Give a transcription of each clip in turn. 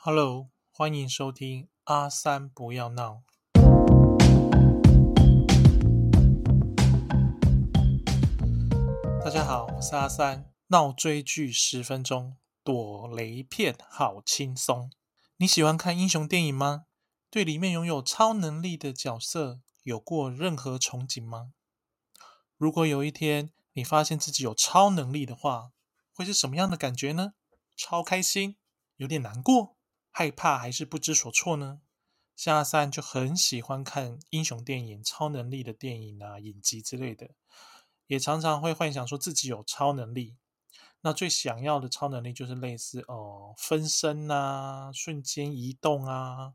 Hello，欢迎收听阿三不要闹。大家好，我是阿三，闹追剧十分钟，躲雷片好轻松。你喜欢看英雄电影吗？对里面拥有超能力的角色有过任何憧憬吗？如果有一天你发现自己有超能力的话，会是什么样的感觉呢？超开心，有点难过，害怕还是不知所措呢？像阿三就很喜欢看英雄电影、超能力的电影啊、影集之类的，也常常会幻想说自己有超能力。那最想要的超能力就是类似哦分身啊、瞬间移动啊，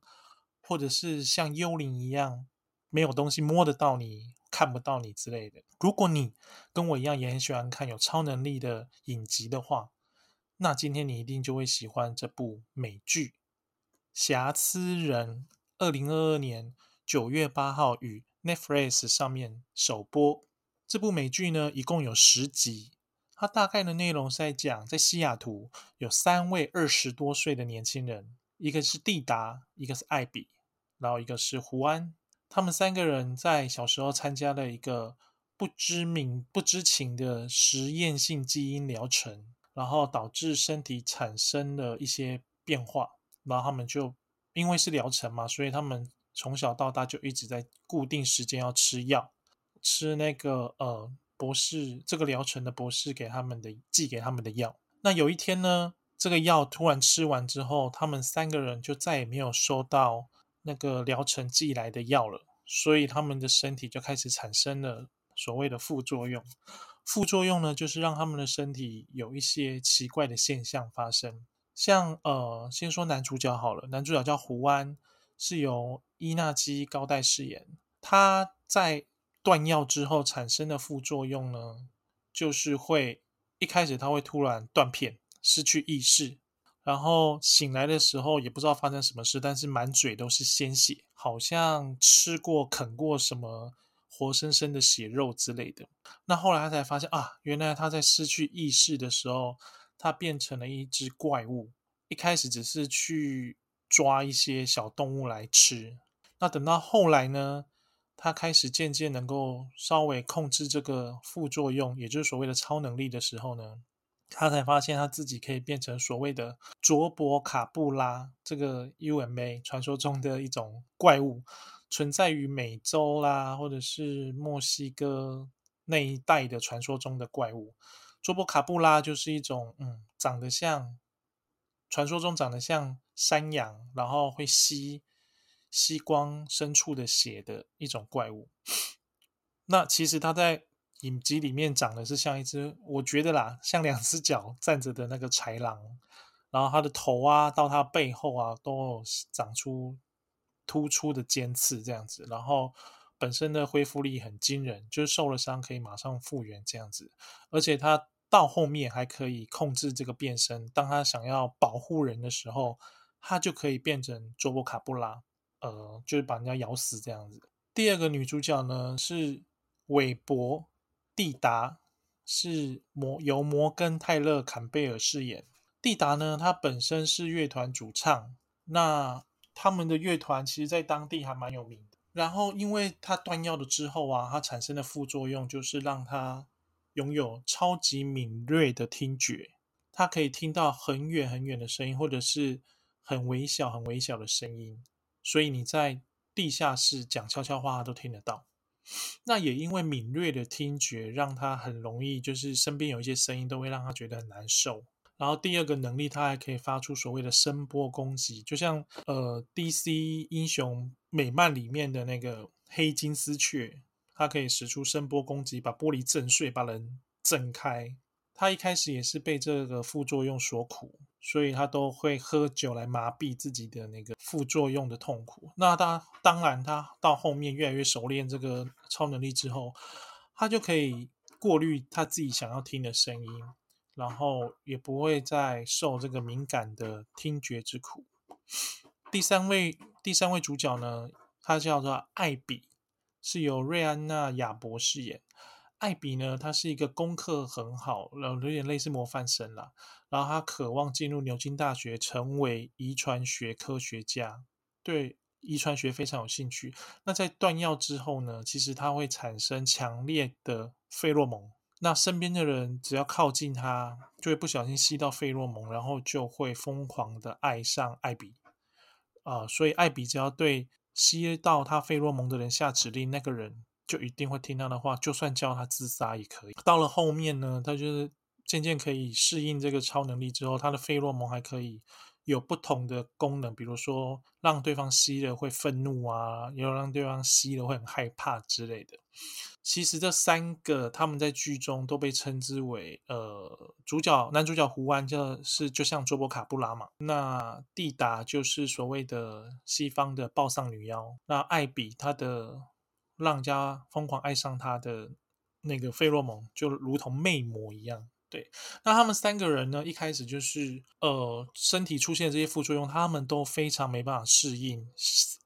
或者是像幽灵一样，没有东西摸得到你、看不到你之类的。如果你跟我一样也很喜欢看有超能力的影集的话，那今天你一定就会喜欢这部美剧《瑕疵人》。二零二二年九月八号与 Netflix 上面首播。这部美剧呢，一共有十集。它大概的内容是在讲，在西雅图有三位二十多岁的年轻人，一个是蒂达，一个是艾比，然后一个是胡安。他们三个人在小时候参加了一个不知名、不知情的实验性基因疗程，然后导致身体产生了一些变化，然后他们就因为是疗程嘛，所以他们从小到大就一直在固定时间要吃药，吃那个呃。博士这个疗程的博士给他们的寄给他们的药，那有一天呢，这个药突然吃完之后，他们三个人就再也没有收到那个疗程寄来的药了，所以他们的身体就开始产生了所谓的副作用。副作用呢，就是让他们的身体有一些奇怪的现象发生。像呃，先说男主角好了，男主角叫胡安，是由伊纳基高代饰演，他在。断药之后产生的副作用呢，就是会一开始他会突然断片，失去意识，然后醒来的时候也不知道发生什么事，但是满嘴都是鲜血，好像吃过啃过什么活生生的血肉之类的。那后来他才发现啊，原来他在失去意识的时候，他变成了一只怪物。一开始只是去抓一些小动物来吃，那等到后来呢？他开始渐渐能够稍微控制这个副作用，也就是所谓的超能力的时候呢，他才发现他自己可以变成所谓的卓博卡布拉这个 UMA 传说中的一种怪物，存在于美洲啦，或者是墨西哥那一带的传说中的怪物。卓博卡布拉就是一种嗯，长得像传说中长得像山羊，然后会吸。吸光深处的血的一种怪物，那其实它在影集里面长得是像一只，我觉得啦，像两只脚站着的那个豺狼，然后它的头啊，到它背后啊，都长出突出的尖刺这样子，然后本身的恢复力很惊人，就是受了伤可以马上复原这样子，而且它到后面还可以控制这个变身，当他想要保护人的时候，他就可以变成卓博卡布拉。呃，就是把人家咬死这样子。第二个女主角呢是韦伯蒂达，是摩由摩根泰勒坎贝尔饰演。蒂达呢，她本身是乐团主唱，那他们的乐团其实在当地还蛮有名的。然后，因为她断药了之后啊，她产生的副作用就是让她拥有超级敏锐的听觉，她可以听到很远很远的声音，或者是很微小很微小的声音。所以你在地下室讲悄悄话，他都听得到。那也因为敏锐的听觉，让他很容易，就是身边有一些声音都会让他觉得很难受。然后第二个能力，他还可以发出所谓的声波攻击，就像呃 DC 英雄美漫里面的那个黑金丝雀，他可以使出声波攻击，把玻璃震碎，把人震开。他一开始也是被这个副作用所苦。所以他都会喝酒来麻痹自己的那个副作用的痛苦。那他当然，他到后面越来越熟练这个超能力之后，他就可以过滤他自己想要听的声音，然后也不会再受这个敏感的听觉之苦。第三位第三位主角呢，他叫做艾比，是由瑞安娜亚伯饰演。艾比呢，他是一个功课很好，然后有点类似模范生啦。然后他渴望进入牛津大学，成为遗传学科学家，对遗传学非常有兴趣。那在断药之后呢，其实他会产生强烈的费洛蒙。那身边的人只要靠近他，就会不小心吸到费洛蒙，然后就会疯狂的爱上艾比啊。所以艾比只要对吸到他费洛蒙的人下指令，那个人就一定会听他的话，就算叫他自杀也可以。到了后面呢，他就是渐渐可以适应这个超能力之后，他的费洛蒙还可以。有不同的功能，比如说让对方吸了会愤怒啊，也有让对方吸了会很害怕之类的。其实这三个他们在剧中都被称之为呃主角，男主角胡安就是就像卓博卡布拉嘛，那蒂达就是所谓的西方的暴丧女妖，那艾比她的让家疯狂爱上她的那个费洛蒙就如同魅魔一样。对，那他们三个人呢？一开始就是呃，身体出现这些副作用，他们都非常没办法适应，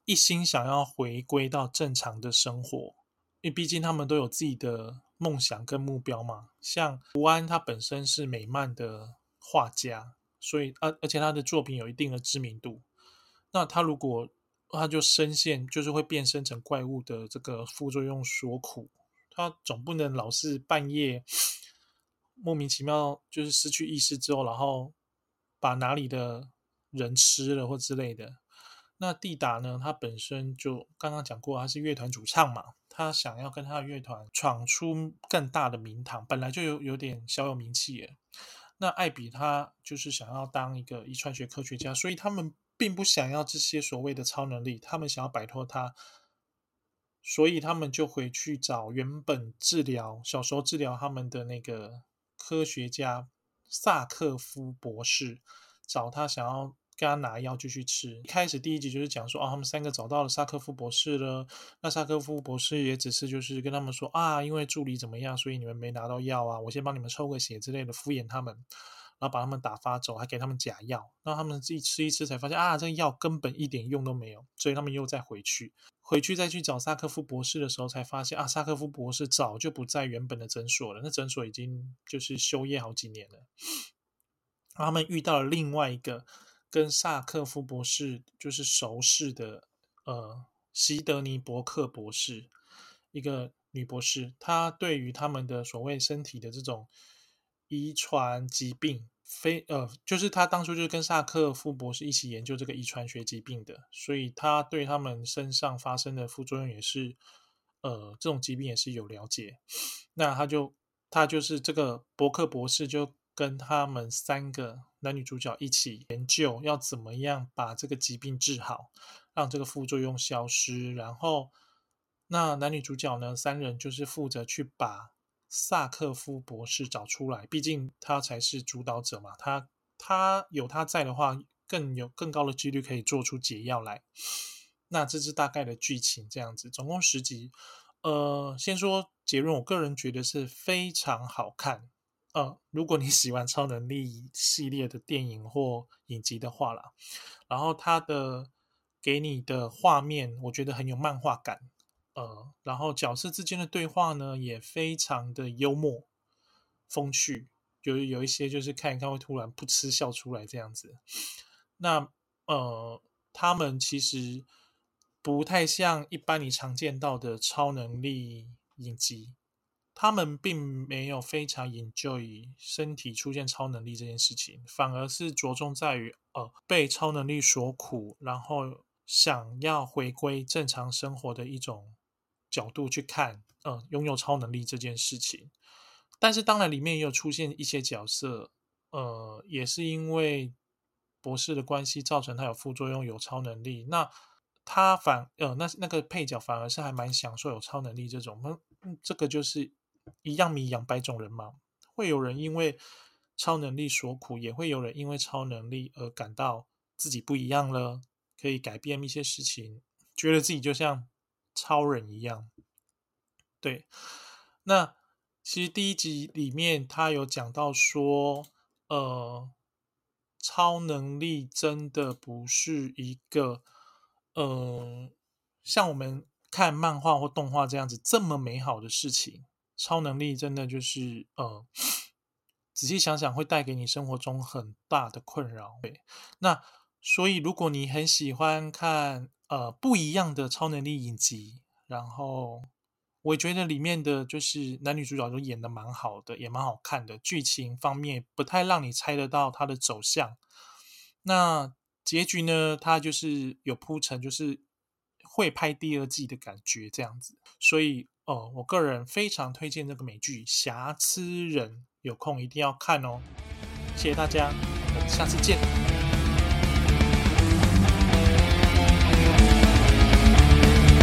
一心想要回归到正常的生活，因为毕竟他们都有自己的梦想跟目标嘛。像吴安，他本身是美漫的画家，所以而而且他的作品有一定的知名度。那他如果他就深陷就是会变身成怪物的这个副作用所苦，他总不能老是半夜。莫名其妙就是失去意识之后，然后把哪里的人吃了或之类的。那蒂达呢？他本身就刚刚讲过，他是乐团主唱嘛，他想要跟他的乐团闯出更大的名堂，本来就有有点小有名气耶。那艾比他就是想要当一个遗传学科学家，所以他们并不想要这些所谓的超能力，他们想要摆脱他，所以他们就回去找原本治疗小时候治疗他们的那个。科学家萨克夫博士找他，想要跟他拿药继续吃。一开始第一集就是讲说，哦，他们三个找到了萨科夫博士了。那萨科夫博士也只是就是跟他们说啊，因为助理怎么样，所以你们没拿到药啊，我先帮你们抽个血之类的，敷衍他们，然后把他们打发走，还给他们假药。那他们自己吃一吃，才发现啊，这个药根本一点用都没有，所以他们又再回去。回去再去找萨科夫博士的时候，才发现啊，萨科夫博士早就不在原本的诊所了。那诊所已经就是休业好几年了。他们遇到了另外一个跟萨克夫博士就是熟识的呃席德尼伯克博士，一个女博士。她对于他们的所谓身体的这种遗传疾病。非呃，就是他当初就是跟萨克夫博士一起研究这个遗传学疾病的，所以他对他们身上发生的副作用也是，呃，这种疾病也是有了解。那他就他就是这个伯克博士就跟他们三个男女主角一起研究，要怎么样把这个疾病治好，让这个副作用消失。然后那男女主角呢，三人就是负责去把。萨克夫博士找出来，毕竟他才是主导者嘛。他他有他在的话，更有更高的几率可以做出解药来。那这是大概的剧情，这样子，总共十集。呃，先说结论，我个人觉得是非常好看。呃，如果你喜欢超能力系列的电影或影集的话啦，然后它的给你的画面，我觉得很有漫画感。呃，然后角色之间的对话呢，也非常的幽默风趣，有有一些就是看一看会突然噗嗤笑出来这样子。那呃，他们其实不太像一般你常见到的超能力影集，他们并没有非常研究于身体出现超能力这件事情，反而是着重在于呃被超能力所苦，然后想要回归正常生活的一种。角度去看，呃，拥有超能力这件事情，但是当然里面也有出现一些角色，呃，也是因为博士的关系造成他有副作用，有超能力。那他反，呃，那那个配角反而是还蛮享受有超能力这种，嗯，这个就是一样米养百种人嘛。会有人因为超能力所苦，也会有人因为超能力而感到自己不一样了，可以改变一些事情，觉得自己就像。超人一样，对。那其实第一集里面他有讲到说，呃，超能力真的不是一个，呃，像我们看漫画或动画这样子这么美好的事情。超能力真的就是呃，仔细想想会带给你生活中很大的困扰。对，那所以如果你很喜欢看呃不一样的超能力影集，然后我觉得里面的就是男女主角都演的蛮好的，也蛮好看的，剧情方面不太让你猜得到它的走向。那结局呢，它就是有铺陈，就是会拍第二季的感觉这样子，所以。哦，我个人非常推荐这个美剧《瑕疵人》，有空一定要看哦。谢谢大家，我们下次见。